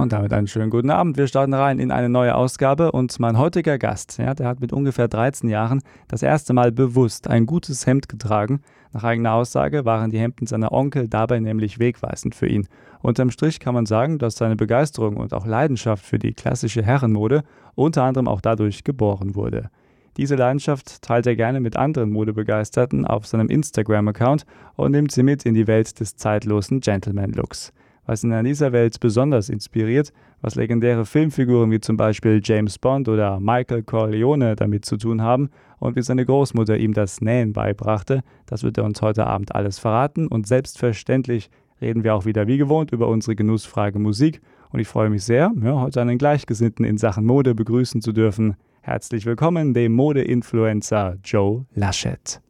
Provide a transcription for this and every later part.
Und damit einen schönen guten Abend. Wir starten rein in eine neue Ausgabe und mein heutiger Gast, ja, der hat mit ungefähr 13 Jahren das erste Mal bewusst ein gutes Hemd getragen. Nach eigener Aussage waren die Hemden seiner Onkel dabei nämlich wegweisend für ihn. Unterm Strich kann man sagen, dass seine Begeisterung und auch Leidenschaft für die klassische Herrenmode unter anderem auch dadurch geboren wurde. Diese Leidenschaft teilt er gerne mit anderen Modebegeisterten auf seinem Instagram-Account und nimmt sie mit in die Welt des zeitlosen Gentleman-Looks. Was ihn an dieser Welt besonders inspiriert, was legendäre Filmfiguren wie zum Beispiel James Bond oder Michael Corleone damit zu tun haben und wie seine Großmutter ihm das Nähen beibrachte, das wird er uns heute Abend alles verraten und selbstverständlich reden wir auch wieder wie gewohnt über unsere Genussfrage Musik. Und ich freue mich sehr, ja, heute einen Gleichgesinnten in Sachen Mode begrüßen zu dürfen. Herzlich willkommen, dem Mode-Influencer Joe Laschet.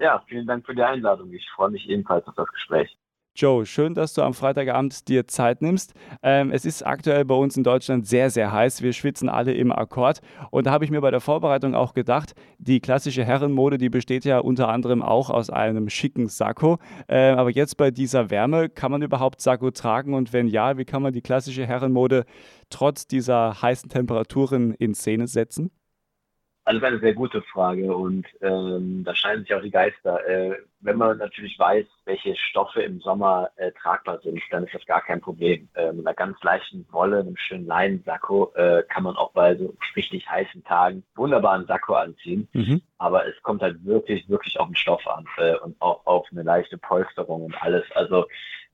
Ja, vielen Dank für die Einladung. Ich freue mich ebenfalls auf das Gespräch. Joe, schön, dass du am Freitagabend dir Zeit nimmst. Ähm, es ist aktuell bei uns in Deutschland sehr, sehr heiß. Wir schwitzen alle im Akkord. Und da habe ich mir bei der Vorbereitung auch gedacht, die klassische Herrenmode, die besteht ja unter anderem auch aus einem schicken Sakko. Äh, aber jetzt bei dieser Wärme, kann man überhaupt Sakko tragen? Und wenn ja, wie kann man die klassische Herrenmode trotz dieser heißen Temperaturen in Szene setzen? Also das ist eine sehr gute Frage und ähm, da scheinen sich auch die Geister. Äh, wenn man natürlich weiß, welche Stoffe im Sommer äh, tragbar sind, dann ist das gar kein Problem. Äh, mit einer ganz leichten Wolle, einem schönen Leinensacko äh, kann man auch bei so richtig heißen Tagen wunderbaren Sakko anziehen. Mhm. Aber es kommt halt wirklich, wirklich auf den Stoff an äh, und auch auf eine leichte Polsterung und alles. Also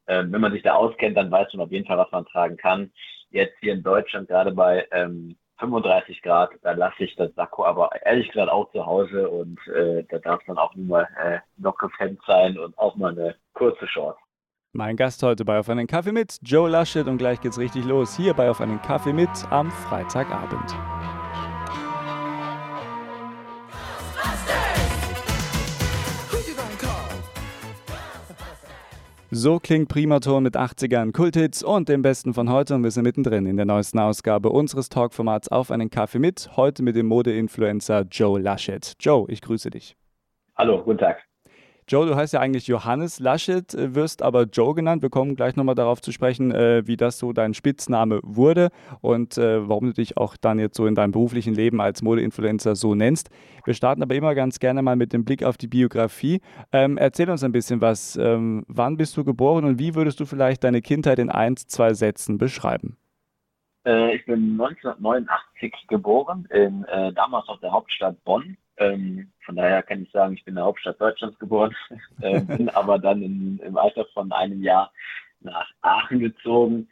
äh, wenn man sich da auskennt, dann weiß man auf jeden Fall, was man tragen kann. Jetzt hier in Deutschland gerade bei ähm, 35 Grad, da lasse ich das Sakko aber ehrlich gesagt auch zu Hause und äh, da darf dann auch nur mal äh, lockes Hemd sein und auch mal eine kurze Short. Mein Gast heute bei Auf einen Kaffee mit, Joe Laschet und gleich geht's richtig los hier bei Auf einen Kaffee mit am Freitagabend. So klingt Primaton mit 80ern, Kulthits und dem Besten von heute und wir sind mittendrin in der neuesten Ausgabe unseres Talkformats Auf einen Kaffee mit, heute mit dem Modeinfluencer Joe Laschet. Joe, ich grüße dich. Hallo, guten Tag. Joe, du heißt ja eigentlich Johannes Laschet, äh, wirst aber Joe genannt. Wir kommen gleich nochmal darauf zu sprechen, äh, wie das so dein Spitzname wurde und äh, warum du dich auch dann jetzt so in deinem beruflichen Leben als Modeinfluencer so nennst. Wir starten aber immer ganz gerne mal mit dem Blick auf die Biografie. Ähm, erzähl uns ein bisschen was. Ähm, wann bist du geboren und wie würdest du vielleicht deine Kindheit in ein, zwei Sätzen beschreiben? Äh, ich bin 1989 geboren, in, äh, damals auf der Hauptstadt Bonn ähm, von daher kann ich sagen, ich bin in der Hauptstadt Deutschlands geboren, äh, bin aber dann in, im Alter von einem Jahr nach Aachen gezogen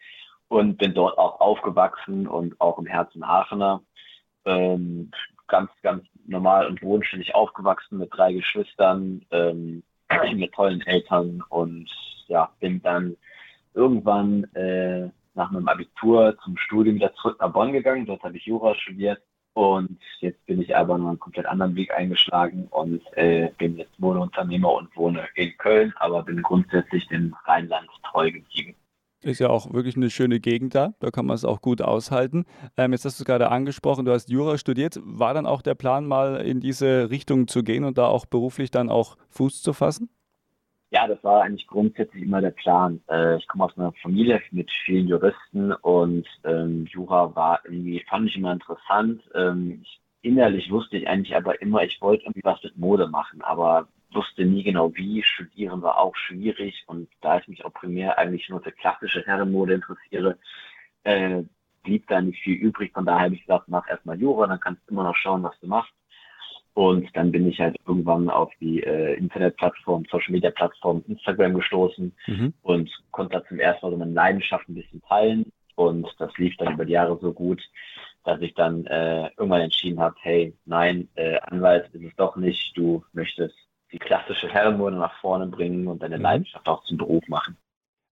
und bin dort auch aufgewachsen und auch im Herzen Aachener. Ähm, ganz, ganz normal und bodenständig aufgewachsen mit drei Geschwistern, ähm, mit tollen Eltern und ja, bin dann irgendwann äh, nach meinem Abitur zum Studium wieder zurück nach Bonn gegangen. Dort habe ich Jura studiert und jetzt bin ich aber noch einen komplett anderen Weg eingeschlagen und äh, bin jetzt Modeunternehmer und wohne in Köln, aber bin grundsätzlich dem Rheinland treu geblieben. Ist ja auch wirklich eine schöne Gegend da, da kann man es auch gut aushalten. Ähm, jetzt hast du es gerade angesprochen, du hast Jura studiert. War dann auch der Plan, mal in diese Richtung zu gehen und da auch beruflich dann auch Fuß zu fassen? Ja, das war eigentlich grundsätzlich immer der Plan. Äh, ich komme aus einer Familie mit vielen Juristen und ähm, Jura war irgendwie, fand ich immer interessant. Ähm, ich, innerlich wusste ich eigentlich aber immer, ich wollte irgendwie was mit Mode machen, aber wusste nie genau wie. Studieren war auch schwierig und da ich mich auch primär eigentlich nur für klassische Herrenmode interessiere, äh, blieb da nicht viel übrig. Von daher habe ich gesagt, mach erstmal Jura, dann kannst du immer noch schauen, was du machst. Und dann bin ich halt irgendwann auf die äh, Internetplattform, Social Media Plattform Instagram gestoßen mhm. und konnte da zum ersten Mal so meine Leidenschaft ein bisschen teilen. Und das lief dann über die Jahre so gut, dass ich dann äh, irgendwann entschieden habe, hey, nein, äh, Anwalt ist es doch nicht, du möchtest die klassische Herrenmode nach vorne bringen und deine mhm. Leidenschaft auch zum Beruf machen.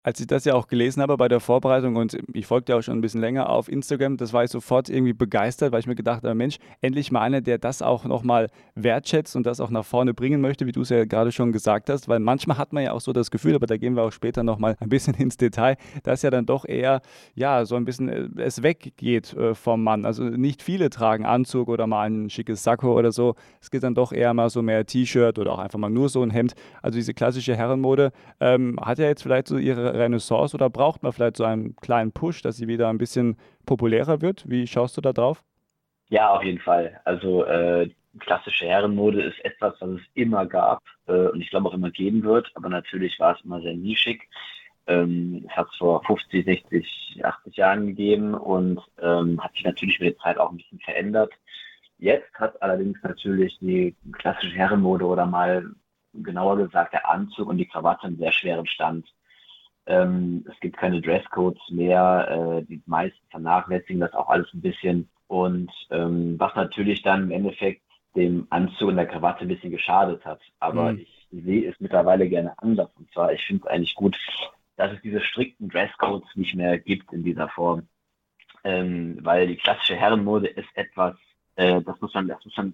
Als ich das ja auch gelesen habe bei der Vorbereitung und ich folgte auch schon ein bisschen länger auf Instagram, das war ich sofort irgendwie begeistert, weil ich mir gedacht habe, Mensch, endlich mal einer, der das auch nochmal wertschätzt und das auch nach vorne bringen möchte, wie du es ja gerade schon gesagt hast, weil manchmal hat man ja auch so das Gefühl, aber da gehen wir auch später nochmal ein bisschen ins Detail, dass ja dann doch eher, ja, so ein bisschen äh, es weggeht äh, vom Mann. Also nicht viele tragen Anzug oder mal ein schickes Sakko oder so. Es geht dann doch eher mal so mehr T-Shirt oder auch einfach mal nur so ein Hemd. Also diese klassische Herrenmode ähm, hat ja jetzt vielleicht so ihre Renaissance oder braucht man vielleicht so einen kleinen Push, dass sie wieder ein bisschen populärer wird? Wie schaust du da drauf? Ja, auf jeden Fall. Also äh, klassische Herrenmode ist etwas, was es immer gab äh, und ich glaube auch immer geben wird, aber natürlich war es immer sehr nischig. Ähm, es hat es vor 50, 60, 80 Jahren gegeben und ähm, hat sich natürlich mit der Zeit auch ein bisschen verändert. Jetzt hat allerdings natürlich die klassische Herrenmode oder mal genauer gesagt der Anzug und die Krawatte einen sehr schweren Stand. Ähm, es gibt keine Dresscodes mehr. Äh, die meisten vernachlässigen das auch alles ein bisschen. Und ähm, was natürlich dann im Endeffekt dem Anzug und der Krawatte ein bisschen geschadet hat. Aber mhm. ich sehe es mittlerweile gerne anders. Und zwar, ich finde es eigentlich gut, dass es diese strikten Dresscodes nicht mehr gibt in dieser Form. Ähm, weil die klassische Herrenmode ist etwas, äh, das muss man, das muss man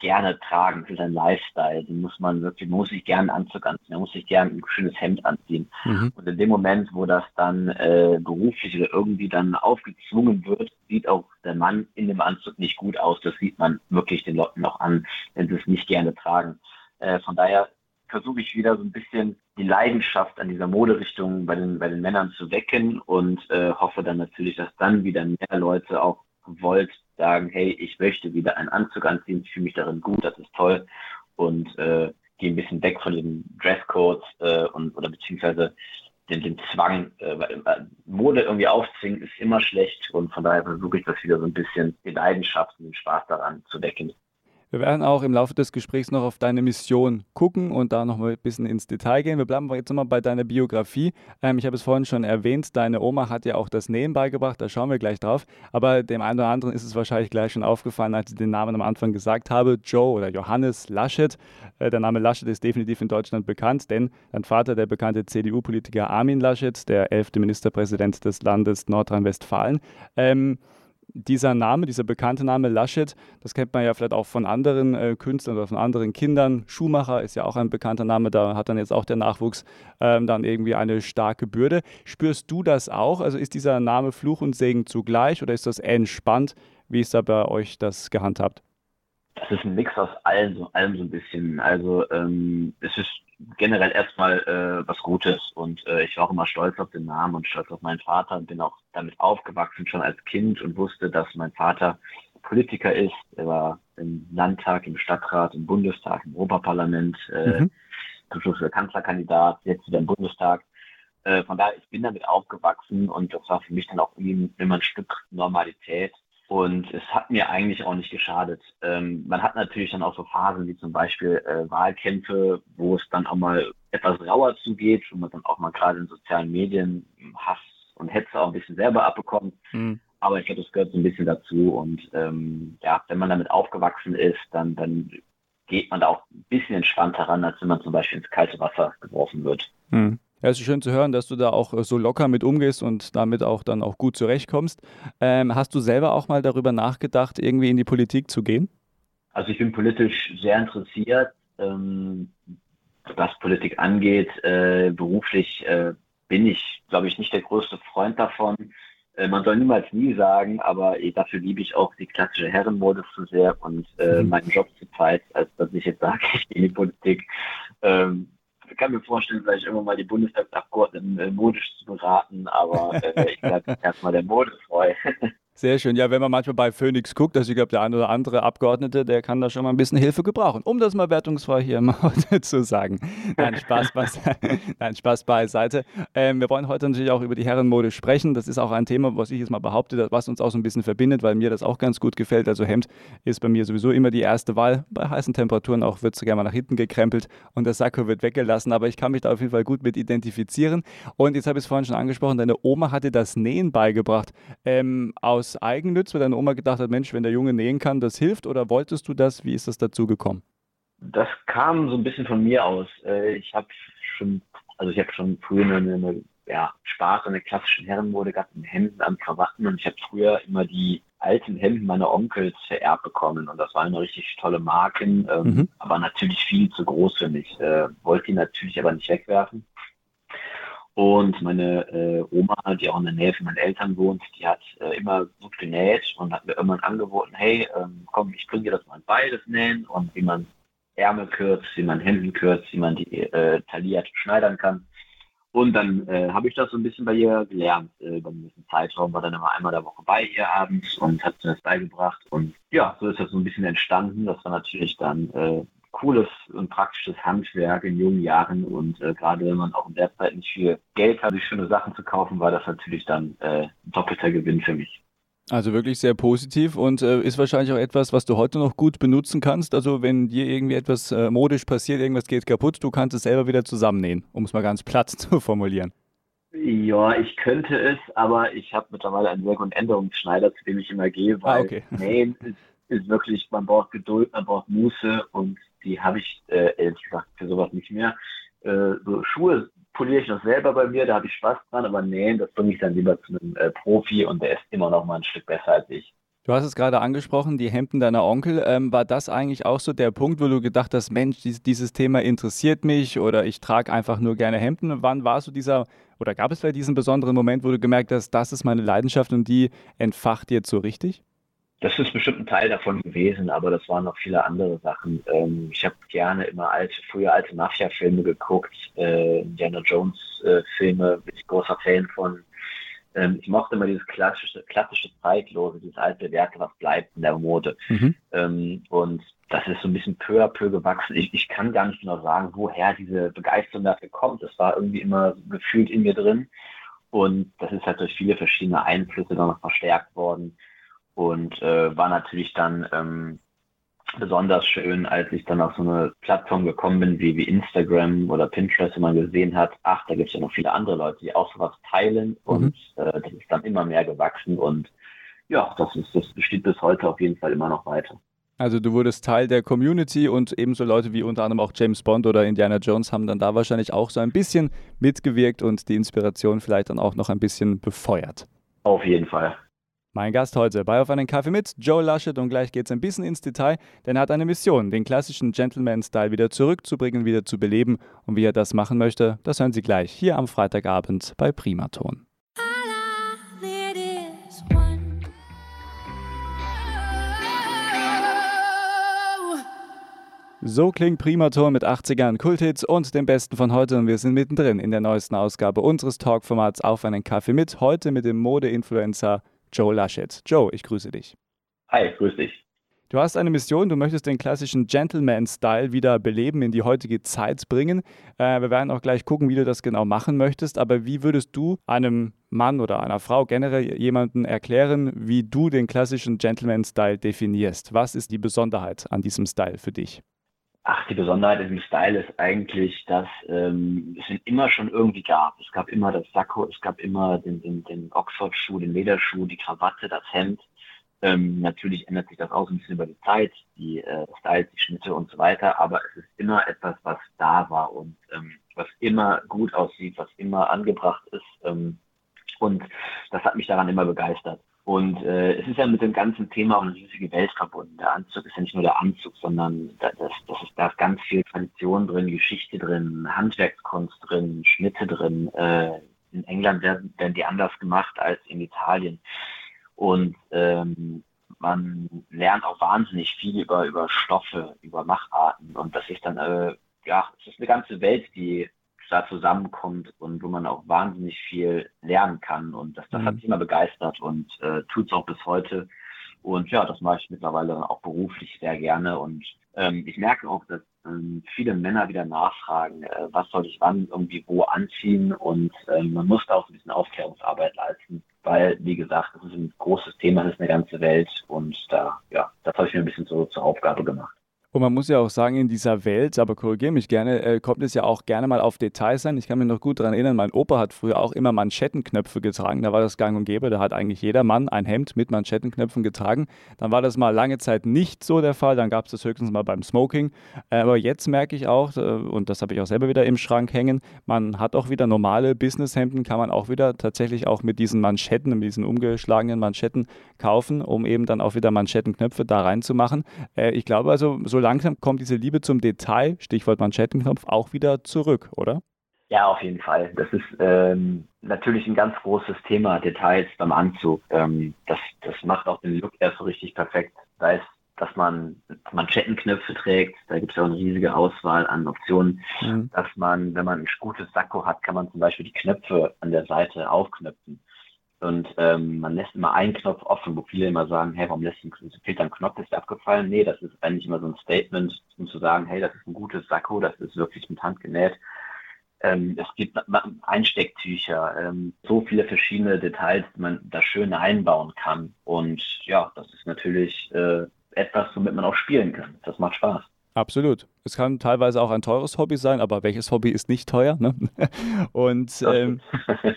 gerne tragen für seinen Lifestyle. Den muss man wirklich, man muss sich gerne einen Anzug anziehen, man muss sich gerne ein schönes Hemd anziehen. Mhm. Und in dem Moment, wo das dann äh, beruflich oder irgendwie dann aufgezwungen wird, sieht auch der Mann in dem Anzug nicht gut aus. Das sieht man wirklich den Leuten noch an, wenn sie es nicht gerne tragen. Äh, von daher versuche ich wieder so ein bisschen die Leidenschaft an dieser Moderichtung bei den, bei den Männern zu wecken und äh, hoffe dann natürlich, dass dann wieder mehr Leute auch gewollt sagen, hey, ich möchte wieder einen Anzug anziehen, ich fühle mich darin gut, das ist toll und äh, gehe ein bisschen weg von den Dresscodes äh, und oder beziehungsweise den, den Zwang, äh, Mode irgendwie aufzwingen, ist immer schlecht und von daher versuche ich das wieder so ein bisschen die Leidenschaft und den Spaß daran zu wecken. Wir werden auch im Laufe des Gesprächs noch auf deine Mission gucken und da noch mal ein bisschen ins Detail gehen. Wir bleiben jetzt nochmal bei deiner Biografie. Ähm, ich habe es vorhin schon erwähnt, deine Oma hat ja auch das Nähen beigebracht, da schauen wir gleich drauf. Aber dem einen oder anderen ist es wahrscheinlich gleich schon aufgefallen, als ich den Namen am Anfang gesagt habe. Joe oder Johannes Laschet. Äh, der Name Laschet ist definitiv in Deutschland bekannt, denn dein Vater, der bekannte CDU-Politiker Armin Laschet, der elfte Ministerpräsident des Landes Nordrhein-Westfalen. Ähm, dieser Name, dieser bekannte Name Laschet, das kennt man ja vielleicht auch von anderen äh, Künstlern oder von anderen Kindern. Schumacher ist ja auch ein bekannter Name, da hat dann jetzt auch der Nachwuchs ähm, dann irgendwie eine starke Bürde. Spürst du das auch? Also ist dieser Name Fluch und Segen zugleich oder ist das entspannt? Wie ist da bei euch das gehandhabt? Das ist ein Mix aus allem, so, allem so ein bisschen. Also ähm, es ist generell erstmal äh, was Gutes und äh, ich war auch immer stolz auf den Namen und stolz auf meinen Vater und bin auch damit aufgewachsen schon als Kind und wusste, dass mein Vater Politiker ist. Er war im Landtag, im Stadtrat, im Bundestag, im Europaparlament, äh, mhm. zum Schluss Kanzlerkandidat, jetzt wieder im Bundestag. Äh, von daher, ich bin damit aufgewachsen und das war für mich dann auch immer ein Stück Normalität. Und es hat mir eigentlich auch nicht geschadet. Ähm, man hat natürlich dann auch so Phasen wie zum Beispiel äh, Wahlkämpfe, wo es dann auch mal etwas rauer zugeht, wo man dann auch mal gerade in sozialen Medien Hass und Hetze auch ein bisschen selber abbekommt. Mhm. Aber ich glaube, das gehört so ein bisschen dazu. Und ähm, ja, wenn man damit aufgewachsen ist, dann, dann geht man da auch ein bisschen entspannter ran, als wenn man zum Beispiel ins kalte Wasser geworfen wird. Mhm. Ja, es ist schön zu hören, dass du da auch äh, so locker mit umgehst und damit auch dann auch gut zurechtkommst. Ähm, hast du selber auch mal darüber nachgedacht, irgendwie in die Politik zu gehen? Also ich bin politisch sehr interessiert, ähm, was Politik angeht. Äh, beruflich äh, bin ich, glaube ich, nicht der größte Freund davon. Äh, man soll niemals nie sagen, aber eh, dafür liebe ich auch die klassische Herrenmode zu sehr und äh, mhm. meinen Job zu Zeit, als dass ich jetzt sage, ich gehe in die Politik. Ähm, ich kann mir vorstellen, vielleicht irgendwann mal die Bundestagsabgeordneten äh, modisch zu beraten, aber äh, ich bleibe erstmal der Mode treu. Sehr schön. Ja, wenn man manchmal bei Phoenix guckt, also ich glaube, der eine oder andere Abgeordnete, der kann da schon mal ein bisschen Hilfe gebrauchen, um das mal wertungsfrei hier mal zu sagen. Nein, Spaß, beiseite. Nein, Spaß beiseite. Ähm, wir wollen heute natürlich auch über die Herrenmode sprechen. Das ist auch ein Thema, was ich jetzt mal behaupte, was uns auch so ein bisschen verbindet, weil mir das auch ganz gut gefällt. Also Hemd ist bei mir sowieso immer die erste Wahl. Bei heißen Temperaturen auch wird es gerne mal nach hinten gekrempelt und der Sakko wird weggelassen. Aber ich kann mich da auf jeden Fall gut mit identifizieren. Und jetzt habe ich es vorhin schon angesprochen, deine Oma hatte das Nähen beigebracht. Ähm, aus aus Eigennütz, weil deine Oma gedacht hat, Mensch, wenn der Junge nähen kann, das hilft? Oder wolltest du das? Wie ist das dazu gekommen? Das kam so ein bisschen von mir aus. Äh, ich habe schon, also ich habe schon früher eine, eine ja, Spaß an der klassischen Herrenmode gehabt, mit Hemden, an Krawatten und ich habe früher immer die alten Hemden meiner Onkels vererbt bekommen und das waren richtig tolle Marken, ähm, mhm. aber natürlich viel zu groß für mich. Äh, wollte die natürlich aber nicht wegwerfen. Und meine äh, Oma, die auch in der Nähe von meinen Eltern wohnt, die hat äh, immer gut genäht und hat mir irgendwann angeboten, hey, ähm, komm, ich bringe dir das mal beides nähen und wie man Ärmel kürzt, wie man Hemden kürzt, wie man die äh, tailliert schneidern kann. Und dann äh, habe ich das so ein bisschen bei ihr gelernt. Äh, über einen Zeitraum war dann immer einmal der Woche bei ihr abends und hat mir das beigebracht. Und ja, so ist das so ein bisschen entstanden. Das war natürlich dann äh, cooles und praktisches Handwerk in jungen Jahren. Und äh, gerade wenn man auch in der Zeit nicht viel Geld hat, sich schöne Sachen zu kaufen, war das natürlich dann äh, ein doppelter Gewinn für mich. Also wirklich sehr positiv und äh, ist wahrscheinlich auch etwas, was du heute noch gut benutzen kannst. Also wenn dir irgendwie etwas äh, modisch passiert, irgendwas geht kaputt, du kannst es selber wieder zusammennähen, um es mal ganz platt zu formulieren. Ja, ich könnte es, aber ich habe mittlerweile einen Werk- und Änderungsschneider, zu dem ich immer gehe, ah, weil ah, okay. Nähen ist, ist, wirklich, man braucht Geduld, man braucht Muße und die habe ich äh, ehrlich gesagt für sowas nicht mehr. Äh, so Schuhe poliere ich noch selber bei mir, da habe ich Spaß dran, aber nähen, das bringe ich dann lieber zu einem äh, Profi und der ist immer noch mal ein Stück besser als ich. Du hast es gerade angesprochen, die Hemden deiner Onkel. Ähm, war das eigentlich auch so der Punkt, wo du gedacht hast, Mensch, dies, dieses Thema interessiert mich oder ich trage einfach nur gerne Hemden? Wann war so dieser, oder gab es vielleicht diesen besonderen Moment, wo du gemerkt hast, das ist meine Leidenschaft und die entfacht jetzt so richtig? Das ist bestimmt ein Teil davon gewesen, aber das waren noch viele andere Sachen. Ähm, ich habe gerne immer alte, früher alte Mafia-Filme geguckt, äh, Indiana Jones-Filme, äh, bin ich großer Fan von. Ähm, ich mochte immer dieses klassische, klassische Zeitlose, dieses alte Werke, was bleibt in der Mode. Mhm. Ähm, und das ist so ein bisschen peu à peu gewachsen. Ich, ich kann gar nicht genau sagen, woher diese Begeisterung dafür kommt. Das war irgendwie immer gefühlt in mir drin. Und das ist halt durch viele verschiedene Einflüsse dann noch verstärkt worden und äh, war natürlich dann ähm, besonders schön, als ich dann auf so eine Plattform gekommen bin wie, wie Instagram oder Pinterest, wo man gesehen hat, ach, da gibt es ja noch viele andere Leute, die auch sowas teilen mhm. und äh, das ist dann immer mehr gewachsen und ja, das ist, das besteht bis heute auf jeden Fall immer noch weiter. Also du wurdest Teil der Community und ebenso Leute wie unter anderem auch James Bond oder Indiana Jones haben dann da wahrscheinlich auch so ein bisschen mitgewirkt und die Inspiration vielleicht dann auch noch ein bisschen befeuert. Auf jeden Fall. Mein Gast heute bei Auf einen Kaffee mit, Joe Laschet und gleich geht es ein bisschen ins Detail, denn er hat eine Mission, den klassischen Gentleman-Style wieder zurückzubringen, wieder zu beleben. Und wie er das machen möchte, das hören Sie gleich hier am Freitagabend bei Primaton. So klingt Primaton mit 80ern Kulthits und dem Besten von heute. Und wir sind mittendrin in der neuesten Ausgabe unseres Talkformats Auf einen Kaffee mit, heute mit dem Mode-Influencer Joe Laschet. Joe, ich grüße dich. Hi, grüß dich. Du hast eine Mission, du möchtest den klassischen Gentleman-Style wieder beleben, in die heutige Zeit bringen. Äh, wir werden auch gleich gucken, wie du das genau machen möchtest. Aber wie würdest du einem Mann oder einer Frau generell jemanden erklären, wie du den klassischen Gentleman-Style definierst? Was ist die Besonderheit an diesem Style für dich? Ach, die Besonderheit in dem Style ist eigentlich, dass ähm, es ihn immer schon irgendwie gab. Es gab immer das Sakko, es gab immer den, den, den Oxford-Schuh, den Lederschuh, die Krawatte, das Hemd. Ähm, natürlich ändert sich das auch ein bisschen über die Zeit, die äh, Styles, die Schnitte und so weiter, aber es ist immer etwas, was da war und ähm, was immer gut aussieht, was immer angebracht ist. Ähm, und das hat mich daran immer begeistert. Und äh, es ist ja mit dem ganzen Thema auch eine riesige Welt verbunden. Der Anzug ist ja nicht nur der Anzug, sondern da, das, das ist, da ist ganz viel Tradition drin, Geschichte drin, Handwerkskunst drin, Schnitte drin. Äh, in England werden, werden die anders gemacht als in Italien. Und ähm, man lernt auch wahnsinnig viel über, über Stoffe, über Macharten. Und das ist dann, äh, ja, es ist eine ganze Welt, die da zusammenkommt und wo man auch wahnsinnig viel lernen kann. Und das, das mhm. hat mich immer begeistert und äh, tut es auch bis heute. Und ja, das mache ich mittlerweile auch beruflich sehr gerne. Und ähm, ich merke auch, dass ähm, viele Männer wieder nachfragen, äh, was soll ich wann irgendwie wo anziehen. Und ähm, man muss da auch ein bisschen Aufklärungsarbeit leisten, weil, wie gesagt, das ist ein großes Thema, das ist eine ganze Welt. Und da, ja, das habe ich mir ein bisschen so zur Aufgabe gemacht. Und man muss ja auch sagen, in dieser Welt, aber korrigiere mich gerne, äh, kommt es ja auch gerne mal auf Details an. Ich kann mich noch gut daran erinnern, mein Opa hat früher auch immer Manschettenknöpfe getragen. Da war das gang und gäbe. Da hat eigentlich jeder Mann ein Hemd mit Manschettenknöpfen getragen. Dann war das mal lange Zeit nicht so der Fall. Dann gab es das höchstens mal beim Smoking. Äh, aber jetzt merke ich auch, äh, und das habe ich auch selber wieder im Schrank hängen, man hat auch wieder normale Businesshemden, kann man auch wieder tatsächlich auch mit diesen Manschetten, mit diesen umgeschlagenen Manschetten kaufen, um eben dann auch wieder Manschettenknöpfe da reinzumachen. Ich glaube also, so langsam kommt diese Liebe zum Detail, Stichwort Manschettenknopf, auch wieder zurück, oder? Ja, auf jeden Fall. Das ist ähm, natürlich ein ganz großes Thema, Details beim Anzug. Ähm, das, das macht auch den Look erst so richtig perfekt. Da ist, dass man Manschettenknöpfe trägt, da gibt es ja auch eine riesige Auswahl an Optionen, mhm. dass man, wenn man ein gutes Sakko hat, kann man zum Beispiel die Knöpfe an der Seite aufknöpfen. Und ähm, man lässt immer einen Knopf offen, wo viele immer sagen, hey, warum lässt fehlt ein Knopf, ist abgefallen? Nee, das ist eigentlich immer so ein Statement, um zu sagen, hey, das ist ein gutes Sakko, das ist wirklich mit Hand genäht. Ähm, es gibt Einstecktücher, ähm, so viele verschiedene Details, die man da schön einbauen kann. Und ja, das ist natürlich äh, etwas, womit man auch spielen kann. Das macht Spaß. Absolut. Es kann teilweise auch ein teures Hobby sein, aber welches Hobby ist nicht teuer? Ne? Und ähm,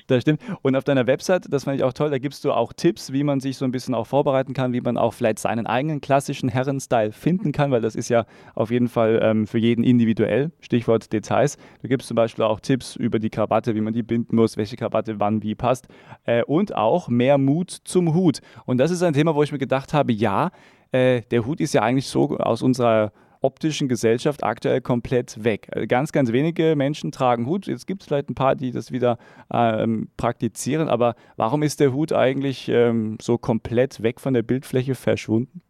das stimmt. Und auf deiner Website, das fand ich auch toll, da gibst du auch Tipps, wie man sich so ein bisschen auch vorbereiten kann, wie man auch vielleicht seinen eigenen klassischen Herrenstyle finden kann, weil das ist ja auf jeden Fall ähm, für jeden individuell. Stichwort Details. Du gibst zum Beispiel auch Tipps über die Krawatte, wie man die binden muss, welche Krawatte wann wie passt. Äh, und auch mehr Mut zum Hut. Und das ist ein Thema, wo ich mir gedacht habe, ja, äh, der Hut ist ja eigentlich so aus unserer optischen Gesellschaft aktuell komplett weg. Äh, ganz, ganz wenige Menschen tragen Hut. Jetzt gibt es vielleicht ein paar, die das wieder ähm, praktizieren, aber warum ist der Hut eigentlich ähm, so komplett weg von der Bildfläche verschwunden?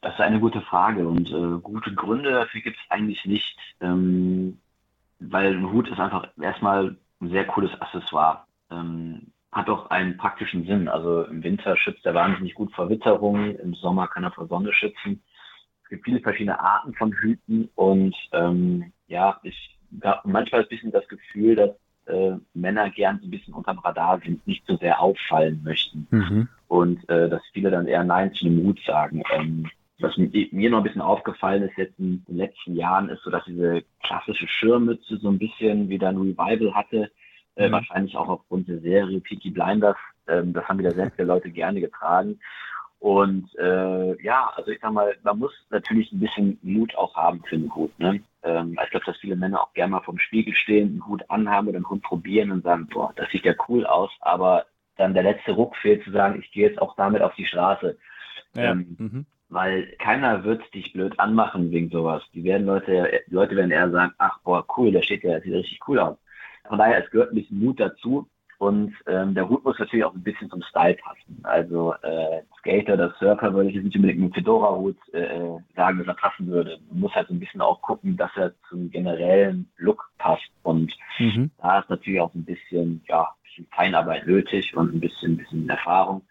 Das ist eine gute Frage und äh, gute Gründe dafür gibt es eigentlich nicht, ähm, weil ein Hut ist einfach erstmal ein sehr cooles Accessoire. Ähm, hat auch einen praktischen Sinn. Also im Winter schützt er wahnsinnig gut vor Witterung, im Sommer kann er vor Sonne schützen. Es gibt viele verschiedene Arten von Hüten und ähm, ja, ich habe manchmal ein bisschen das Gefühl, dass äh, Männer gern so ein bisschen unterm Radar sind, nicht so sehr auffallen möchten. Mhm. Und äh, dass viele dann eher Nein zu dem Mut sagen. Ähm, was mir noch ein bisschen aufgefallen ist jetzt in den letzten Jahren, ist so, dass diese klassische Schirmmütze so ein bisschen wieder ein Revival hatte. Äh, mhm. Wahrscheinlich auch aufgrund der Serie Peaky Blinders. Ähm, das haben wieder sehr viele Leute gerne getragen. Und äh, ja, also ich sag mal, man muss natürlich ein bisschen Mut auch haben für einen Hut. Ne? Ähm, ich glaube, dass viele Männer auch gerne mal vom Spiegel stehen, einen Hut anhaben oder einen Hut probieren und sagen, boah, das sieht ja cool aus, aber dann der letzte Ruck fehlt zu sagen, ich gehe jetzt auch damit auf die Straße. Ja. Ähm, mhm. Weil keiner wird dich blöd anmachen wegen sowas. Die werden Leute, die Leute werden eher sagen, ach boah, cool, der steht ja, der sieht richtig cool aus. Von daher, es gehört ein bisschen Mut dazu, und ähm, der Hut muss natürlich auch ein bisschen zum Style passen. Also äh, Skater oder Surfer würde ich jetzt nicht unbedingt mit Fedora-Hut äh, sagen, dass er passen würde. Man muss halt so ein bisschen auch gucken, dass er zum generellen Look passt. Und mhm. da ist natürlich auch ein bisschen, ja, ein bisschen Feinarbeit nötig und ein bisschen, ein bisschen Erfahrung.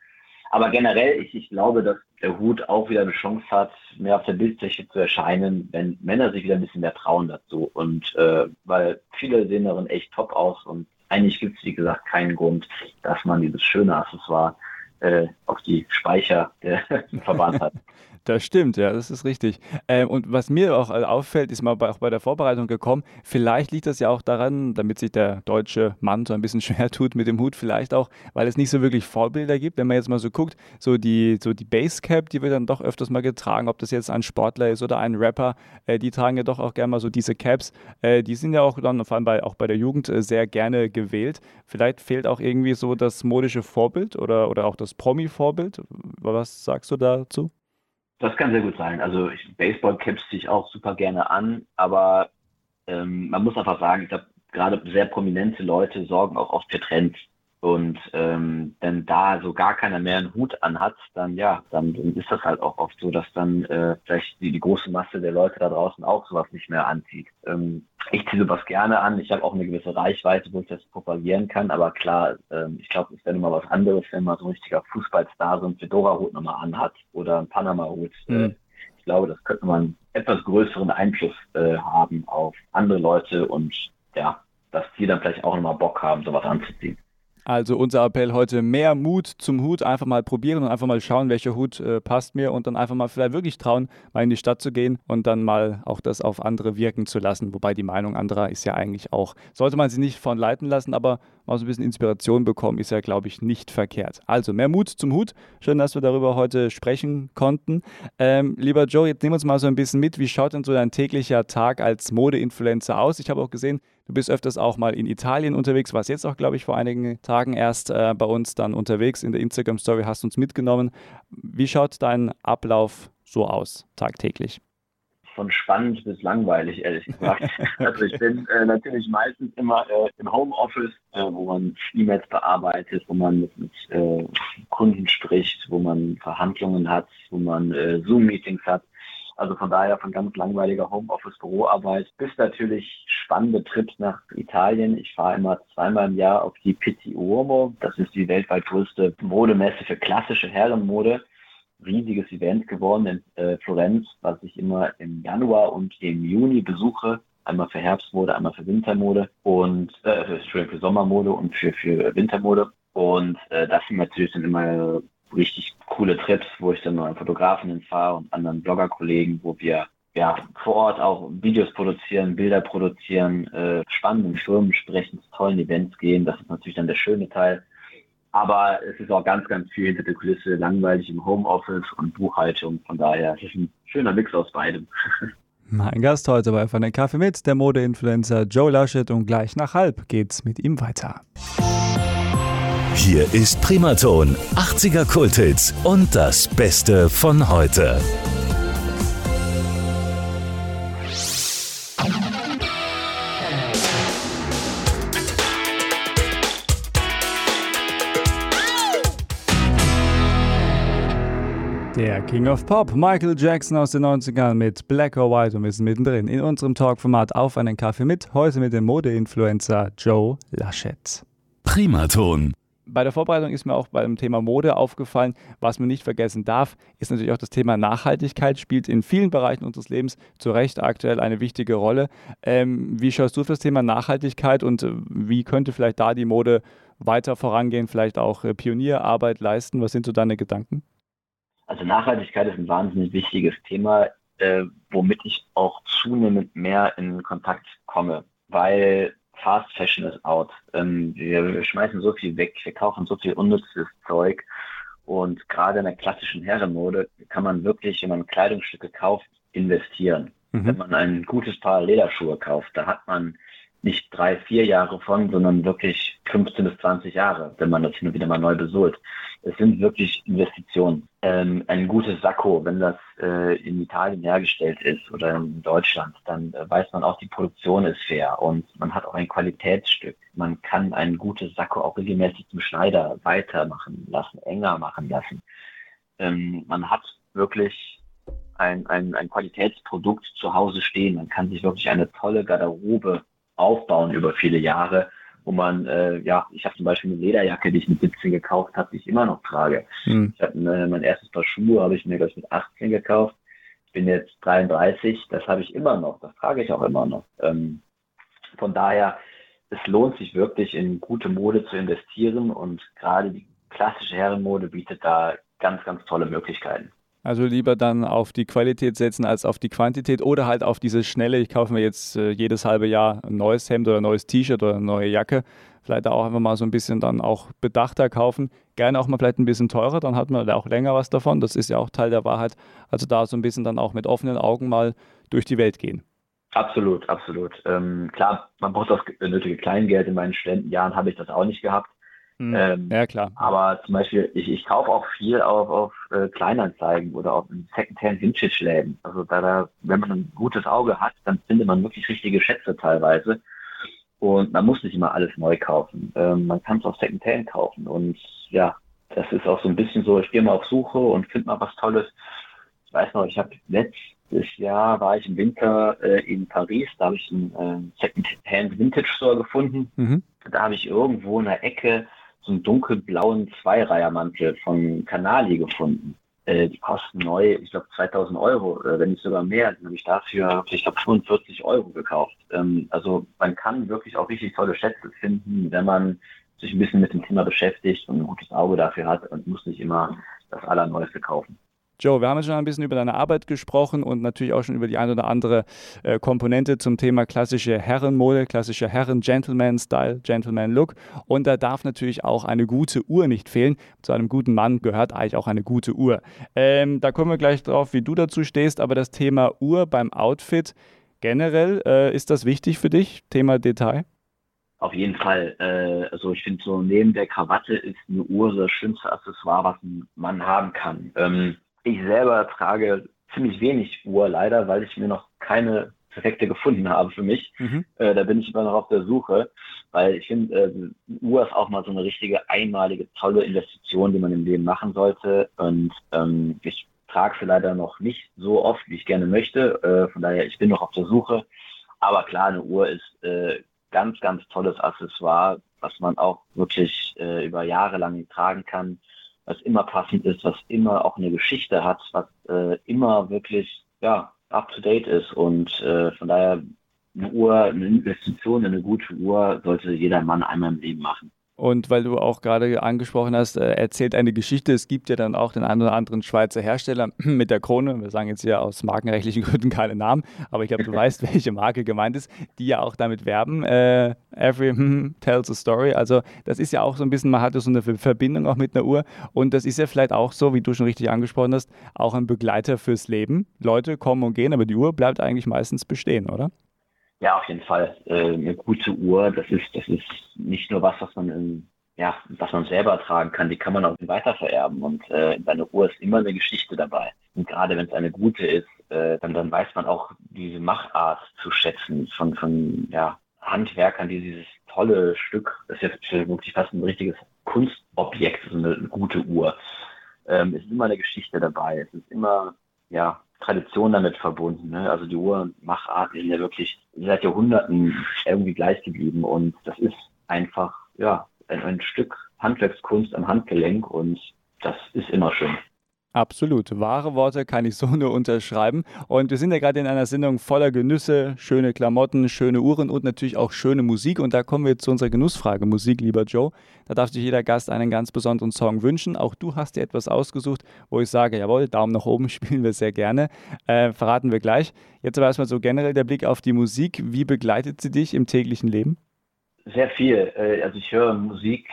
Aber generell, ich, ich glaube, dass der Hut auch wieder eine Chance hat, mehr auf der Bildfläche zu erscheinen, wenn Männer sich wieder ein bisschen mehr trauen dazu. Und äh, weil viele sehen darin echt top aus und eigentlich gibt es, wie gesagt, keinen Grund, dass man dieses schöne Accessoire äh, auf die Speicher der Verband hat. Das stimmt, ja, das ist richtig. Ähm, und was mir auch äh, auffällt, ist mal bei, auch bei der Vorbereitung gekommen, vielleicht liegt das ja auch daran, damit sich der deutsche Mann so ein bisschen schwer tut mit dem Hut, vielleicht auch, weil es nicht so wirklich Vorbilder gibt. Wenn man jetzt mal so guckt, so die, so die Basecap, die wird dann doch öfters mal getragen, ob das jetzt ein Sportler ist oder ein Rapper, äh, die tragen ja doch auch gerne mal so diese Caps. Äh, die sind ja auch dann vor allem bei, auch bei der Jugend äh, sehr gerne gewählt. Vielleicht fehlt auch irgendwie so das modische Vorbild oder, oder auch das Promi-Vorbild. Was sagst du dazu? Das kann sehr gut sein. Also Baseball-Caps ziehe ich auch super gerne an, aber ähm, man muss einfach sagen, ich glaube, gerade sehr prominente Leute sorgen auch oft für Trends. Und ähm, wenn da so gar keiner mehr einen Hut anhat, dann ja, dann, ist das halt auch oft so, dass dann äh, vielleicht die, die große Masse der Leute da draußen auch sowas nicht mehr anzieht. Ähm, ich ziehe sowas gerne an. Ich habe auch eine gewisse Reichweite, wo ich das propagieren kann. Aber klar, ähm, ich glaube, es wäre nochmal was anderes, wenn man so ein richtiger Fußballstar so einen Fedora-Hut nochmal anhat oder einen Panama-Hut. Mhm. Äh, ich glaube, das könnte man einen etwas größeren Einfluss äh, haben auf andere Leute und ja, dass die dann vielleicht auch nochmal Bock haben, sowas anzuziehen. Also unser Appell heute, mehr Mut zum Hut, einfach mal probieren und einfach mal schauen, welcher Hut äh, passt mir und dann einfach mal vielleicht wirklich trauen, mal in die Stadt zu gehen und dann mal auch das auf andere wirken zu lassen. Wobei die Meinung anderer ist ja eigentlich auch, sollte man sie nicht von leiten lassen, aber mal so ein bisschen Inspiration bekommen, ist ja, glaube ich, nicht verkehrt. Also mehr Mut zum Hut. Schön, dass wir darüber heute sprechen konnten. Ähm, lieber Joe, jetzt nehmen wir uns mal so ein bisschen mit. Wie schaut denn so dein täglicher Tag als Modeinfluencer aus? Ich habe auch gesehen, Du bist öfters auch mal in Italien unterwegs, warst jetzt auch, glaube ich, vor einigen Tagen erst äh, bei uns dann unterwegs in der Instagram-Story, hast uns mitgenommen. Wie schaut dein Ablauf so aus, tagtäglich? Von spannend bis langweilig, ehrlich gesagt. also ich bin äh, natürlich meistens immer äh, im Homeoffice, äh, wo man E-Mails bearbeitet, wo man mit, mit äh, Kunden spricht, wo man Verhandlungen hat, wo man äh, Zoom-Meetings hat. Also von daher von ganz langweiliger Homeoffice-Büroarbeit bis natürlich spannende Trips nach Italien. Ich fahre immer zweimal im Jahr auf die Pitti Uomo. Das ist die weltweit größte Modemesse für klassische Herrenmode. Riesiges Event geworden in äh, Florenz, was ich immer im Januar und im Juni besuche einmal für Herbstmode, einmal für Wintermode und äh, für, für Sommermode und für, für Wintermode. Und äh, das sind natürlich dann immer richtig coole Trips, wo ich dann noch einen Fotografen hinfahre und anderen Bloggerkollegen, wo wir ja vor Ort auch Videos produzieren, Bilder produzieren, äh, spannenden Firmen sprechen, zu tollen Events gehen. Das ist natürlich dann der schöne Teil. Aber es ist auch ganz, ganz viel hinter der Kulisse, langweilig im Homeoffice und Buchhaltung. Von daher ist es ein schöner Mix aus beidem. Mein Gast heute bei Von den Kaffee mit, der Modeinfluencer Joe Laschet und gleich nach halb geht's mit ihm weiter. Hier ist Primaton, 80er Kulthits und das Beste von heute. Der King of Pop, Michael Jackson aus den 90ern mit Black or White und wir sind mittendrin in unserem Talkformat auf einen Kaffee mit, heute mit dem Modeinfluencer Joe Laschet. Primaton bei der Vorbereitung ist mir auch beim Thema Mode aufgefallen, was man nicht vergessen darf, ist natürlich auch das Thema Nachhaltigkeit, spielt in vielen Bereichen unseres Lebens zu Recht aktuell eine wichtige Rolle. Ähm, wie schaust du für das Thema Nachhaltigkeit und äh, wie könnte vielleicht da die Mode weiter vorangehen, vielleicht auch äh, Pionierarbeit leisten? Was sind so deine Gedanken? Also Nachhaltigkeit ist ein wahnsinnig wichtiges Thema, äh, womit ich auch zunehmend mehr in Kontakt komme, weil Fast Fashion ist out. Ähm, wir, schmeißen so viel weg, wir kaufen so viel unnützes Zeug. Und gerade in der klassischen Herrenmode kann man wirklich, wenn man Kleidungsstücke kauft, investieren. Mhm. Wenn man ein gutes Paar Lederschuhe kauft, da hat man nicht drei, vier Jahre von, sondern wirklich 15 bis 20 Jahre, wenn man das hin und wieder mal neu besohlt. Es sind wirklich Investitionen. Ähm, ein gutes Sakko, wenn das äh, in Italien hergestellt ist oder in Deutschland, dann äh, weiß man auch, die Produktion ist fair und man hat auch ein Qualitätsstück. Man kann ein gutes Sakko auch regelmäßig zum Schneider weitermachen lassen, enger machen lassen. Ähm, man hat wirklich ein, ein, ein Qualitätsprodukt zu Hause stehen. Man kann sich wirklich eine tolle Garderobe aufbauen über viele Jahre, wo man, äh, ja, ich habe zum Beispiel eine Lederjacke, die ich mit 17 gekauft habe, die ich immer noch trage. Mhm. Ich habe äh, mein erstes Paar Schuhe habe ich mir glaube ich mit 18 gekauft. Ich bin jetzt 33, das habe ich immer noch, das trage ich auch immer noch. Ähm, von daher, es lohnt sich wirklich in gute Mode zu investieren und gerade die klassische Herrenmode bietet da ganz, ganz tolle Möglichkeiten. Also lieber dann auf die Qualität setzen als auf die Quantität oder halt auf diese schnelle, ich kaufe mir jetzt äh, jedes halbe Jahr ein neues Hemd oder ein neues T-Shirt oder eine neue Jacke. Vielleicht auch einfach mal so ein bisschen dann auch bedachter kaufen. Gerne auch mal vielleicht ein bisschen teurer, dann hat man auch länger was davon. Das ist ja auch Teil der Wahrheit. Also da so ein bisschen dann auch mit offenen Augen mal durch die Welt gehen. Absolut, absolut. Ähm, klar, man braucht das nötige Kleingeld. In meinen Studentenjahren habe ich das auch nicht gehabt. Mhm. Ähm, ja, klar. Aber zum Beispiel, ich, ich kaufe auch viel auf, auf äh, Kleinanzeigen oder auf Secondhand Vintage-Läden. Also da, da, wenn man ein gutes Auge hat, dann findet man wirklich richtige Schätze teilweise. Und man muss nicht immer alles neu kaufen. Ähm, man kann es auch Secondhand kaufen. Und ja, das ist auch so ein bisschen so, ich gehe mal auf Suche und finde mal was Tolles. Ich weiß noch, ich habe letztes Jahr war ich im Winter äh, in Paris, da habe ich einen äh, Secondhand Vintage Store gefunden. Mhm. Da habe ich irgendwo in der Ecke so einen dunkelblauen Zweireihermantel von Canali gefunden. Äh, die kosten neu, ich glaube 2000 Euro, äh, wenn nicht sogar mehr. Den habe ich dafür, ich glaube 45 Euro gekauft. Ähm, also man kann wirklich auch richtig tolle Schätze finden, wenn man sich ein bisschen mit dem Thema beschäftigt und ein gutes Auge dafür hat und muss nicht immer das Allerneueste kaufen. Joe, wir haben jetzt schon ein bisschen über deine Arbeit gesprochen und natürlich auch schon über die ein oder andere äh, Komponente zum Thema klassische Herrenmode, klassischer Herren-Gentleman-Style, Gentleman-Look. Und da darf natürlich auch eine gute Uhr nicht fehlen. Zu einem guten Mann gehört eigentlich auch eine gute Uhr. Ähm, da kommen wir gleich drauf, wie du dazu stehst, aber das Thema Uhr beim Outfit generell, äh, ist das wichtig für dich? Thema Detail? Auf jeden Fall. Äh, also ich finde so neben der Krawatte ist eine Uhr das schönste Accessoire, was ein Mann haben kann. Ähm, ich selber trage ziemlich wenig Uhr leider, weil ich mir noch keine perfekte gefunden habe für mich. Mhm. Äh, da bin ich immer noch auf der Suche, weil ich finde, äh, Uhr ist auch mal so eine richtige einmalige, tolle Investition, die man im Leben machen sollte. Und ähm, ich trage sie leider noch nicht so oft, wie ich gerne möchte. Äh, von daher, ich bin noch auf der Suche. Aber klar, eine Uhr ist äh, ganz, ganz tolles Accessoire, was man auch wirklich äh, über Jahre lang tragen kann was immer passend ist, was immer auch eine Geschichte hat, was äh, immer wirklich ja, up to date ist. Und äh, von daher eine Uhr, eine Investition in eine gute Uhr sollte jeder Mann einmal im Leben machen. Und weil du auch gerade angesprochen hast, äh, erzählt eine Geschichte. Es gibt ja dann auch den einen oder anderen Schweizer Hersteller mit der Krone. Wir sagen jetzt hier aus markenrechtlichen Gründen keine Namen, aber ich glaube, du weißt, welche Marke gemeint ist, die ja auch damit werben. Äh, every hm, tells a story. Also das ist ja auch so ein bisschen, man hat ja so eine Verbindung auch mit einer Uhr. Und das ist ja vielleicht auch so, wie du schon richtig angesprochen hast, auch ein Begleiter fürs Leben. Leute kommen und gehen, aber die Uhr bleibt eigentlich meistens bestehen, oder? Ja, auf jeden Fall. Äh, eine gute Uhr, das ist, das ist nicht nur was, was man in, ja, was man selber tragen kann, die kann man auch weitervererben. Und äh, bei einer Uhr ist immer eine Geschichte dabei. Und gerade wenn es eine gute ist, äh, dann, dann weiß man auch diese Machart zu schätzen von, von ja, Handwerkern, die dieses tolle Stück, das ist jetzt wirklich fast ein richtiges Kunstobjekt, so eine, eine gute Uhr. Ähm, es ist immer eine Geschichte dabei. Es ist immer, ja, Tradition damit verbunden. Ne? Also die Uhrmacherarten sind ja wirklich seit Jahrhunderten irgendwie gleich geblieben und das ist einfach ja ein, ein Stück Handwerkskunst am Handgelenk und das ist immer schön. Absolut. Wahre Worte kann ich so nur unterschreiben. Und wir sind ja gerade in einer Sendung voller Genüsse, schöne Klamotten, schöne Uhren und natürlich auch schöne Musik. Und da kommen wir zu unserer Genussfrage Musik, lieber Joe. Da darf sich jeder Gast einen ganz besonderen Song wünschen. Auch du hast dir etwas ausgesucht, wo ich sage, jawohl, Daumen nach oben spielen wir sehr gerne. Äh, verraten wir gleich. Jetzt aber erstmal so generell der Blick auf die Musik. Wie begleitet sie dich im täglichen Leben? Sehr viel. Äh, also ich höre Musik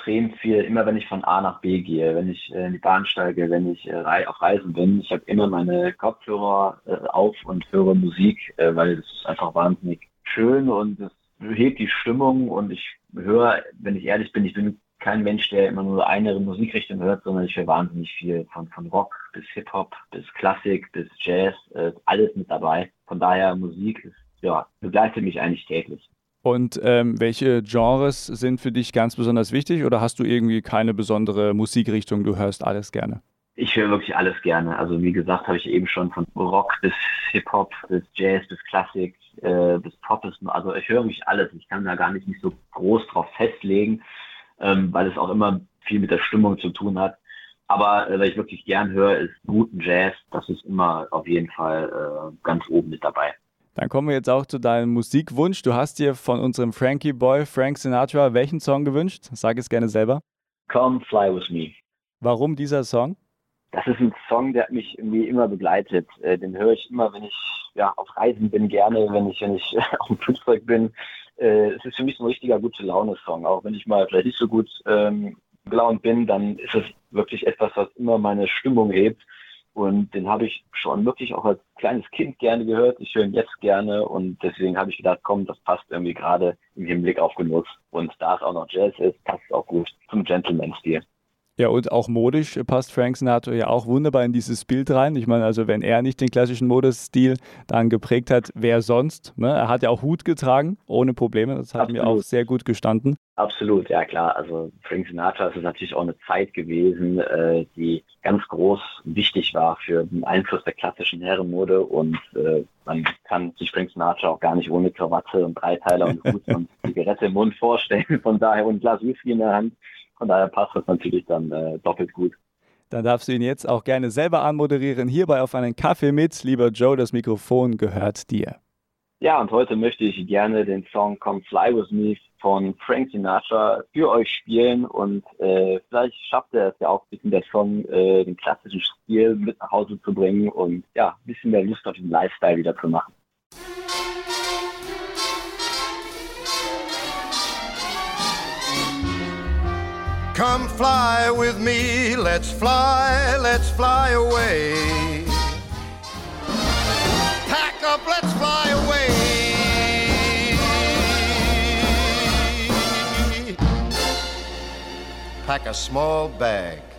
extrem viel, immer wenn ich von A nach B gehe, wenn ich äh, in die Bahn steige, wenn ich äh, auf Reisen bin. Ich habe immer meine Kopfhörer äh, auf und höre Musik, weil das ist einfach wahnsinnig schön und es hebt die Stimmung und ich höre, wenn ich ehrlich bin, ich bin kein Mensch, der immer nur eine Musikrichtung hört, sondern ich höre wahnsinnig viel von, von Rock bis Hip-Hop, bis Klassik, bis Jazz, alles mit dabei. Von daher Musik ist, ja, begleitet mich eigentlich täglich. Und ähm, welche Genres sind für dich ganz besonders wichtig oder hast du irgendwie keine besondere Musikrichtung, du hörst alles gerne? Ich höre wirklich alles gerne. Also wie gesagt, habe ich eben schon von Rock bis Hip-Hop, bis Jazz, bis Klassik, äh, bis Pop. Also ich höre wirklich alles. Ich kann da gar nicht, nicht so groß drauf festlegen, ähm, weil es auch immer viel mit der Stimmung zu tun hat. Aber äh, was ich wirklich gern höre, ist guten Jazz. Das ist immer auf jeden Fall äh, ganz oben mit dabei. Dann kommen wir jetzt auch zu deinem Musikwunsch. Du hast dir von unserem Frankie Boy Frank Sinatra welchen Song gewünscht? Sag es gerne selber. Come Fly With Me. Warum dieser Song? Das ist ein Song, der mich irgendwie immer begleitet. Äh, den höre ich immer, wenn ich ja, auf Reisen bin, gerne, wenn ich, wenn ich auf dem Flugzeug bin. Äh, es ist für mich so ein richtiger gute Laune-Song. Auch wenn ich mal vielleicht nicht so gut ähm, gelaunt bin, dann ist es wirklich etwas, was immer meine Stimmung hebt. Und den habe ich schon wirklich auch als kleines Kind gerne gehört. Ich höre ihn jetzt gerne und deswegen habe ich gedacht, komm, das passt irgendwie gerade im Hinblick auf Genuss. Und da es auch noch Jazz ist, passt es auch gut zum Gentleman-Stil. Ja, und auch modisch passt Frank Sinatra ja auch wunderbar in dieses Bild rein. Ich meine, also wenn er nicht den klassischen Modestil dann geprägt hat, wer sonst? Ne? Er hat ja auch Hut getragen, ohne Probleme. Das hat Absolut. mir auch sehr gut gestanden. Absolut, ja klar. Also Frank Sinatra ist natürlich auch eine Zeit gewesen, äh, die ganz groß wichtig war für den Einfluss der klassischen Herrenmode und äh, man kann sich Frank Sinatra auch gar nicht ohne Krawatte und Dreiteiler und Hut und Zigarette im Mund vorstellen. Von daher und Glas Whisky in der Hand von daher passt das natürlich dann äh, doppelt gut. Dann darfst du ihn jetzt auch gerne selber anmoderieren. Hierbei auf einen Kaffee mit. Lieber Joe, das Mikrofon gehört dir. Ja, und heute möchte ich gerne den Song Come Fly With Me von Frank Sinatra für euch spielen und äh, vielleicht schafft er es ja auch ein bisschen der Song, äh, den klassischen Stil mit nach Hause zu bringen und ja, ein bisschen mehr Lust auf den Lifestyle wieder zu machen. Come fly with me, let's fly, let's fly away. Pack up, let's fly away. Pack a small bag.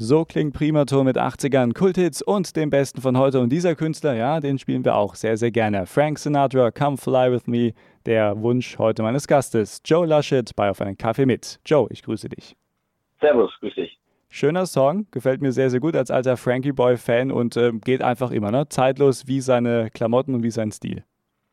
So klingt Primatur mit 80ern, Kulthits und dem Besten von heute. Und dieser Künstler, ja, den spielen wir auch sehr, sehr gerne. Frank Sinatra, Come Fly With Me, der Wunsch heute meines Gastes. Joe Laschet bei Auf einen Kaffee mit. Joe, ich grüße dich. Servus, grüß dich. Schöner Song, gefällt mir sehr, sehr gut als alter Frankie Boy-Fan und äh, geht einfach immer, ne? Zeitlos wie seine Klamotten und wie sein Stil.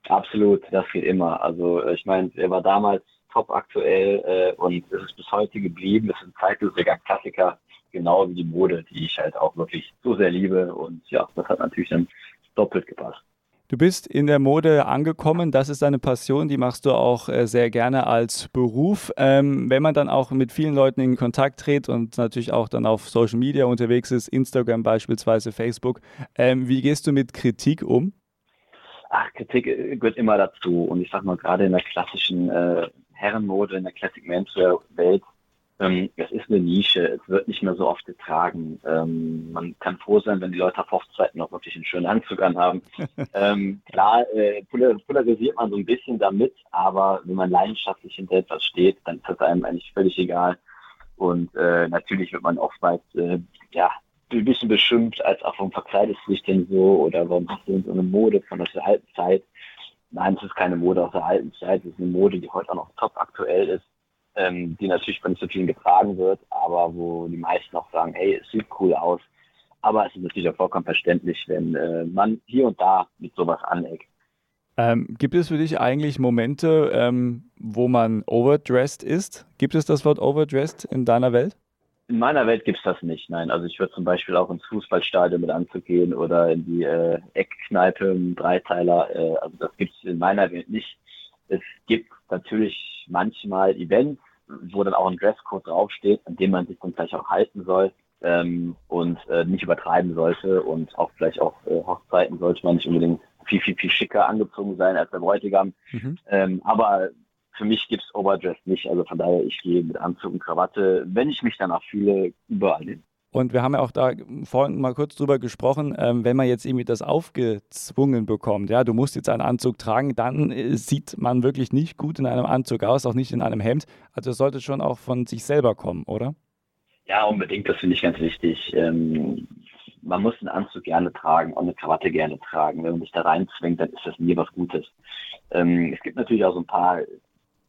Absolut, das geht immer. Also ich meine, er war damals top aktuell äh, und es ist bis heute geblieben. Es ist ein zeitloser Klassiker, genau wie die Mode, die ich halt auch wirklich so sehr liebe. Und ja, das hat natürlich dann doppelt gepasst. Du bist in der Mode angekommen, das ist deine Passion, die machst du auch äh, sehr gerne als Beruf. Ähm, wenn man dann auch mit vielen Leuten in Kontakt tritt und natürlich auch dann auf Social Media unterwegs ist, Instagram beispielsweise, Facebook, ähm, wie gehst du mit Kritik um? Ach, Kritik äh, gehört immer dazu. Und ich sag mal, gerade in der klassischen äh, Herrenmode, in der Classic Menswear-Welt, ähm, es ist eine Nische, es wird nicht mehr so oft getragen. Ähm, man kann froh sein, wenn die Leute auf Hochzeiten noch wirklich einen schönen Anzug anhaben. ähm, klar, äh, polarisiert man so ein bisschen damit, aber wenn man leidenschaftlich hinter etwas steht, dann ist das einem eigentlich völlig egal. Und äh, natürlich wird man oftmals äh, ja, ein bisschen beschimpft, als auch warum verkleidest du dich denn so oder warum hast du so eine Mode von der alten Zeit. Nein, es ist keine Mode aus der alten Zeit, es ist eine Mode, die heute auch noch top aktuell ist ähm, die natürlich von nicht so vielen getragen wird, aber wo die meisten auch sagen, hey, es sieht cool aus. Aber es ist natürlich auch vollkommen verständlich, wenn äh, man hier und da mit sowas aneckt. Ähm, gibt es für dich eigentlich Momente, ähm, wo man overdressed ist? Gibt es das Wort overdressed in deiner Welt? In meiner Welt gibt es das nicht, nein. Also ich würde zum Beispiel auch ins Fußballstadion mit anzugehen oder in die äh, Eckkneipe im Dreiteiler. Äh, also das gibt es in meiner Welt nicht. Es gibt natürlich manchmal Events, wo dann auch ein Dresscode draufsteht, an dem man sich dann vielleicht auch halten soll ähm, und äh, nicht übertreiben sollte und auch vielleicht auch äh, Hochzeiten sollte man nicht unbedingt viel, viel, viel schicker angezogen sein als der Bräutigam. Mhm. Ähm, aber für mich gibt es Overdress nicht, also von daher, ich gehe mit Anzug und Krawatte, wenn ich mich danach fühle, überall hin. Und wir haben ja auch da vorhin mal kurz drüber gesprochen, ähm, wenn man jetzt irgendwie das aufgezwungen bekommt, ja, du musst jetzt einen Anzug tragen, dann äh, sieht man wirklich nicht gut in einem Anzug aus, auch nicht in einem Hemd. Also es sollte schon auch von sich selber kommen, oder? Ja, unbedingt, das finde ich ganz wichtig. Ähm, man muss einen Anzug gerne tragen und eine Krawatte gerne tragen. Wenn man sich da reinzwingt, dann ist das nie was Gutes. Ähm, es gibt natürlich auch so ein paar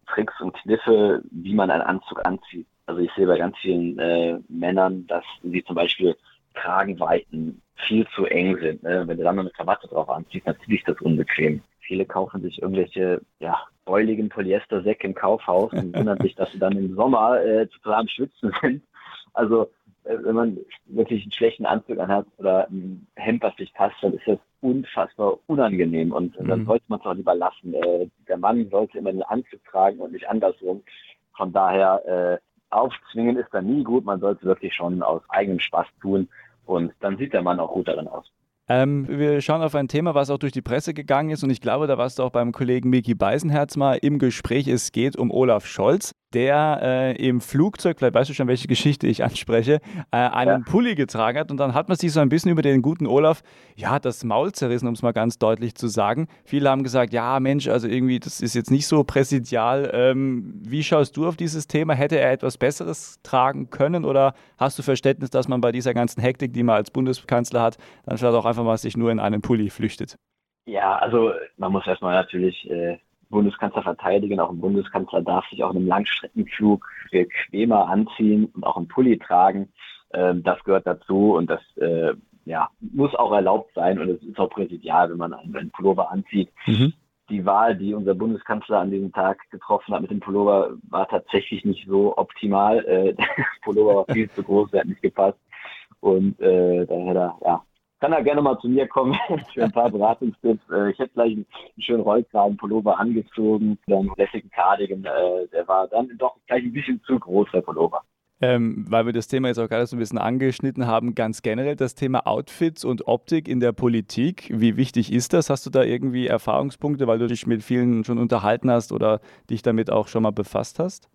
Tricks und Kniffe, wie man einen Anzug anzieht. Also ich sehe bei ganz vielen äh, Männern, dass sie zum Beispiel Kragenweiten viel zu eng sind. Ne? Wenn du dann noch eine Krawatte drauf anziehst, natürlich ist das unbequem. Viele kaufen sich irgendwelche ja, beuligen Polyestersäcke im Kaufhaus und wundern sich, dass sie dann im Sommer äh, total am Schwitzen sind. Also äh, wenn man wirklich einen schlechten Anzug anhat oder ein Hemd, was nicht passt, dann ist das unfassbar unangenehm und mhm. dann sollte man es auch lieber lassen. Äh, der Mann sollte immer einen Anzug tragen und nicht andersrum. Von daher äh, aufzwingen ist dann nie gut. Man sollte es wirklich schon aus eigenem Spaß tun und dann sieht der Mann auch gut darin aus. Ähm, wir schauen auf ein Thema, was auch durch die Presse gegangen ist und ich glaube, da warst du auch beim Kollegen Miki Beisenherz mal im Gespräch. Es geht um Olaf Scholz der äh, im Flugzeug, vielleicht weißt du schon, welche Geschichte ich anspreche, äh, einen ja. Pulli getragen hat. Und dann hat man sich so ein bisschen über den guten Olaf, ja, das Maul zerrissen, um es mal ganz deutlich zu sagen. Viele haben gesagt, ja, Mensch, also irgendwie, das ist jetzt nicht so präsidial. Ähm, wie schaust du auf dieses Thema? Hätte er etwas Besseres tragen können? Oder hast du Verständnis, dass man bei dieser ganzen Hektik, die man als Bundeskanzler hat, dann vielleicht auch einfach mal sich nur in einen Pulli flüchtet? Ja, also man muss erstmal natürlich äh, Bundeskanzler verteidigen. Auch ein Bundeskanzler darf sich auch in einem Langstreckenflug bequemer anziehen und auch einen Pulli tragen. Ähm, das gehört dazu und das äh, ja, muss auch erlaubt sein und es ist auch präsidial, wenn man einen, Pullover anzieht. Mhm. Die Wahl, die unser Bundeskanzler an diesem Tag getroffen hat mit dem Pullover, war tatsächlich nicht so optimal. Äh, der Pullover war viel zu groß, der hat nicht gepasst. Und äh, da hätte er ja, kann er gerne mal zu mir kommen für ein paar Beratungstipps. Äh, ich hätte gleich einen schönen Rollkragenpullover angezogen, dann lässigen Cardigan. Äh, der war dann doch gleich ein bisschen zu groß, der Pullover. Ähm, weil wir das Thema jetzt auch gerade so ein bisschen angeschnitten haben, ganz generell das Thema Outfits und Optik in der Politik. Wie wichtig ist das? Hast du da irgendwie Erfahrungspunkte, weil du dich mit vielen schon unterhalten hast oder dich damit auch schon mal befasst hast?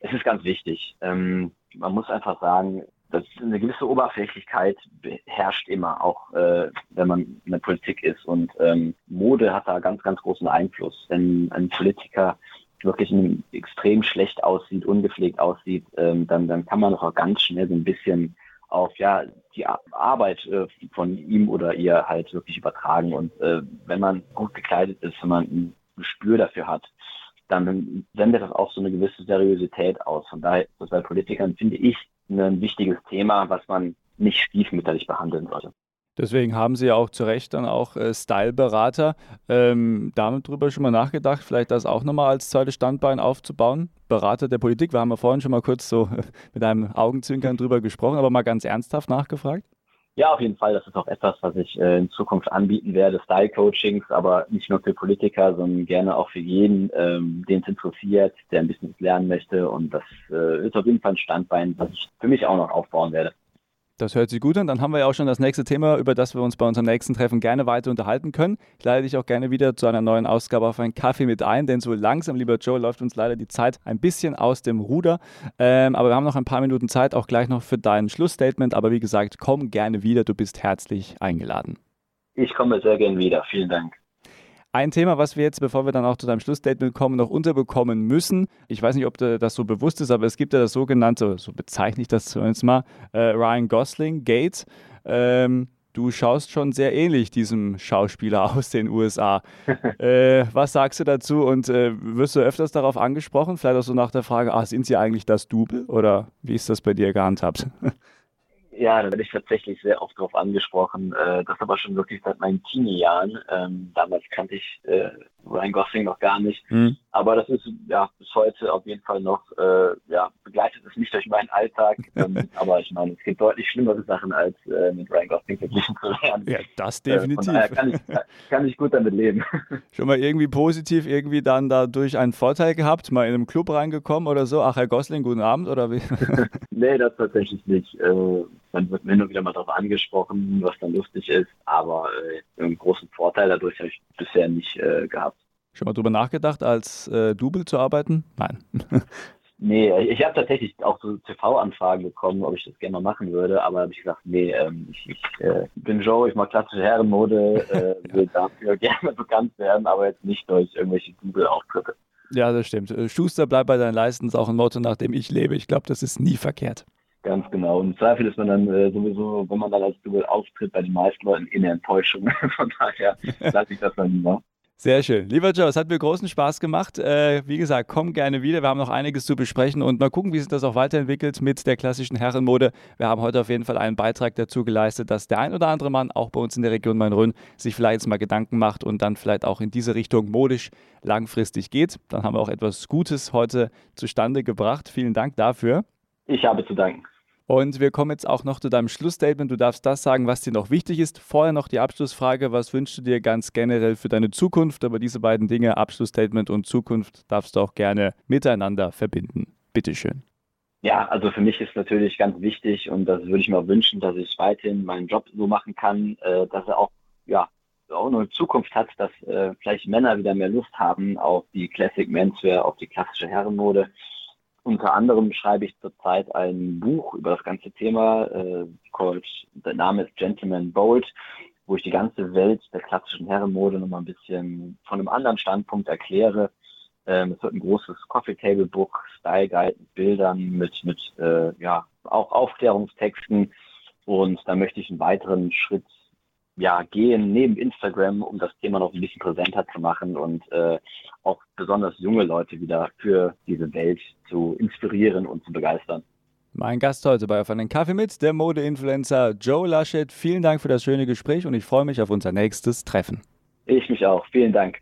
Es ist ganz wichtig. Ähm, man muss einfach sagen, dass eine gewisse Oberflächlichkeit herrscht immer, auch äh, wenn man in der Politik ist. Und ähm, Mode hat da ganz, ganz großen Einfluss. Wenn ein Politiker wirklich extrem schlecht aussieht, ungepflegt aussieht, ähm, dann, dann kann man auch ganz schnell so ein bisschen auf ja die Arbeit äh, von ihm oder ihr halt wirklich übertragen. Und äh, wenn man gut gekleidet ist, wenn man ein Gespür dafür hat, dann sendet das auch so eine gewisse Seriosität aus. Von daher das bei Politikern, finde ich, ein wichtiges Thema, was man nicht stiefmütterlich behandeln sollte. Deswegen haben Sie ja auch zu Recht dann auch äh, Style-Berater. Ähm, damit drüber schon mal nachgedacht, vielleicht das auch nochmal als zweites Standbein aufzubauen. Berater der Politik, wir haben ja vorhin schon mal kurz so mit einem Augenzwinkern drüber gesprochen, aber mal ganz ernsthaft nachgefragt. Ja, auf jeden Fall. Das ist auch etwas, was ich äh, in Zukunft anbieten werde. Style-Coachings, aber nicht nur für Politiker, sondern gerne auch für jeden, ähm, den es interessiert, der ein bisschen lernen möchte. Und das äh, ist auf jeden Fall ein Standbein, was ich für mich auch noch aufbauen werde. Das hört sich gut an. Dann haben wir ja auch schon das nächste Thema, über das wir uns bei unserem nächsten Treffen gerne weiter unterhalten können. Ich lade dich auch gerne wieder zu einer neuen Ausgabe auf einen Kaffee mit ein, denn so langsam, lieber Joe, läuft uns leider die Zeit ein bisschen aus dem Ruder. Ähm, aber wir haben noch ein paar Minuten Zeit, auch gleich noch für dein Schlussstatement. Aber wie gesagt, komm gerne wieder. Du bist herzlich eingeladen. Ich komme sehr gerne wieder. Vielen Dank. Ein Thema, was wir jetzt, bevor wir dann auch zu deinem Schlussstatement kommen, noch unterbekommen müssen. Ich weiß nicht, ob das so bewusst ist, aber es gibt ja das sogenannte, so bezeichne ich das zumindest mal, äh, Ryan Gosling Gate. Ähm, du schaust schon sehr ähnlich diesem Schauspieler aus den USA. äh, was sagst du dazu und äh, wirst du öfters darauf angesprochen? Vielleicht auch so nach der Frage, ah, sind sie eigentlich das Double oder wie ist das bei dir gehandhabt? Ja, da werde ich tatsächlich sehr oft darauf angesprochen. Äh, das aber schon wirklich seit meinen Teenie-Jahren. Ähm, damals kannte ich äh, Ryan Gosling noch gar nicht. Mhm. Aber das ist ja bis heute auf jeden Fall noch, äh, ja, begleitet es nicht durch meinen Alltag. Ähm, aber ich meine, es gibt deutlich schlimmere Sachen, als äh, mit Ryan Gosling verglichen zu werden. Ja, das äh, definitiv. Äh, kann, ich, kann ich gut damit leben. Schon mal irgendwie positiv irgendwie dann dadurch einen Vorteil gehabt, mal in einem Club reingekommen oder so? Ach, Herr Gosling, guten Abend oder wie? nee, das tatsächlich nicht. Äh, man wird mir nur wieder mal darauf angesprochen, was dann lustig ist, aber äh, einen großen Vorteil dadurch habe ich bisher nicht äh, gehabt. Schon mal drüber nachgedacht, als äh, Double zu arbeiten? Nein. Nee, ich habe tatsächlich auch so TV-Anfragen bekommen, ob ich das gerne mal machen würde, aber habe ich gesagt, nee, ähm, ich, ich äh, bin Joe, ich mache klassische Herrenmode, äh, will dafür gerne bekannt werden, aber jetzt nicht durch irgendwelche Double-Auftritte. Ja, das stimmt. Äh, Schuster, bleib bei deinen Leisten, ist auch ein Motto, nach dem ich lebe. Ich glaube, das ist nie verkehrt. Ganz genau. Und im Zweifel ist man dann äh, sowieso, wenn man dann als Double auftritt, bei den meisten Leuten in der Enttäuschung. Von daher lasse ich das dann lieber. Sehr schön. Lieber Joe, es hat mir großen Spaß gemacht. Äh, wie gesagt, komm gerne wieder. Wir haben noch einiges zu besprechen und mal gucken, wie sich das auch weiterentwickelt mit der klassischen Herrenmode. Wir haben heute auf jeden Fall einen Beitrag dazu geleistet, dass der ein oder andere Mann auch bei uns in der Region Main-Rhön sich vielleicht jetzt mal Gedanken macht und dann vielleicht auch in diese Richtung modisch langfristig geht. Dann haben wir auch etwas Gutes heute zustande gebracht. Vielen Dank dafür. Ich habe zu danken. Und wir kommen jetzt auch noch zu deinem Schlussstatement. Du darfst das sagen, was dir noch wichtig ist. Vorher noch die Abschlussfrage. Was wünschst du dir ganz generell für deine Zukunft? Aber diese beiden Dinge, Abschlussstatement und Zukunft, darfst du auch gerne miteinander verbinden. Bitteschön. Ja, also für mich ist natürlich ganz wichtig und das würde ich mir auch wünschen, dass ich weiterhin meinen Job so machen kann, äh, dass er auch, ja, auch eine Zukunft hat, dass äh, vielleicht Männer wieder mehr Lust haben auf die Classic Menswear, auf die klassische Herrenmode unter anderem schreibe ich zurzeit ein Buch über das ganze Thema, äh, called, der Name ist Gentleman Bold, wo ich die ganze Welt der klassischen Herrenmode nochmal ein bisschen von einem anderen Standpunkt erkläre. Ähm, es wird ein großes Coffee Table Book, Style Guide mit Bildern, mit, mit äh, ja, auch Aufklärungstexten. Und da möchte ich einen weiteren Schritt ja, gehen neben Instagram, um das Thema noch ein bisschen präsenter zu machen und äh, auch besonders junge Leute wieder für diese Welt zu inspirieren und zu begeistern. Mein Gast heute bei Auf einen Kaffee mit, der Mode-Influencer Joe Laschet. Vielen Dank für das schöne Gespräch und ich freue mich auf unser nächstes Treffen. Ich mich auch. Vielen Dank.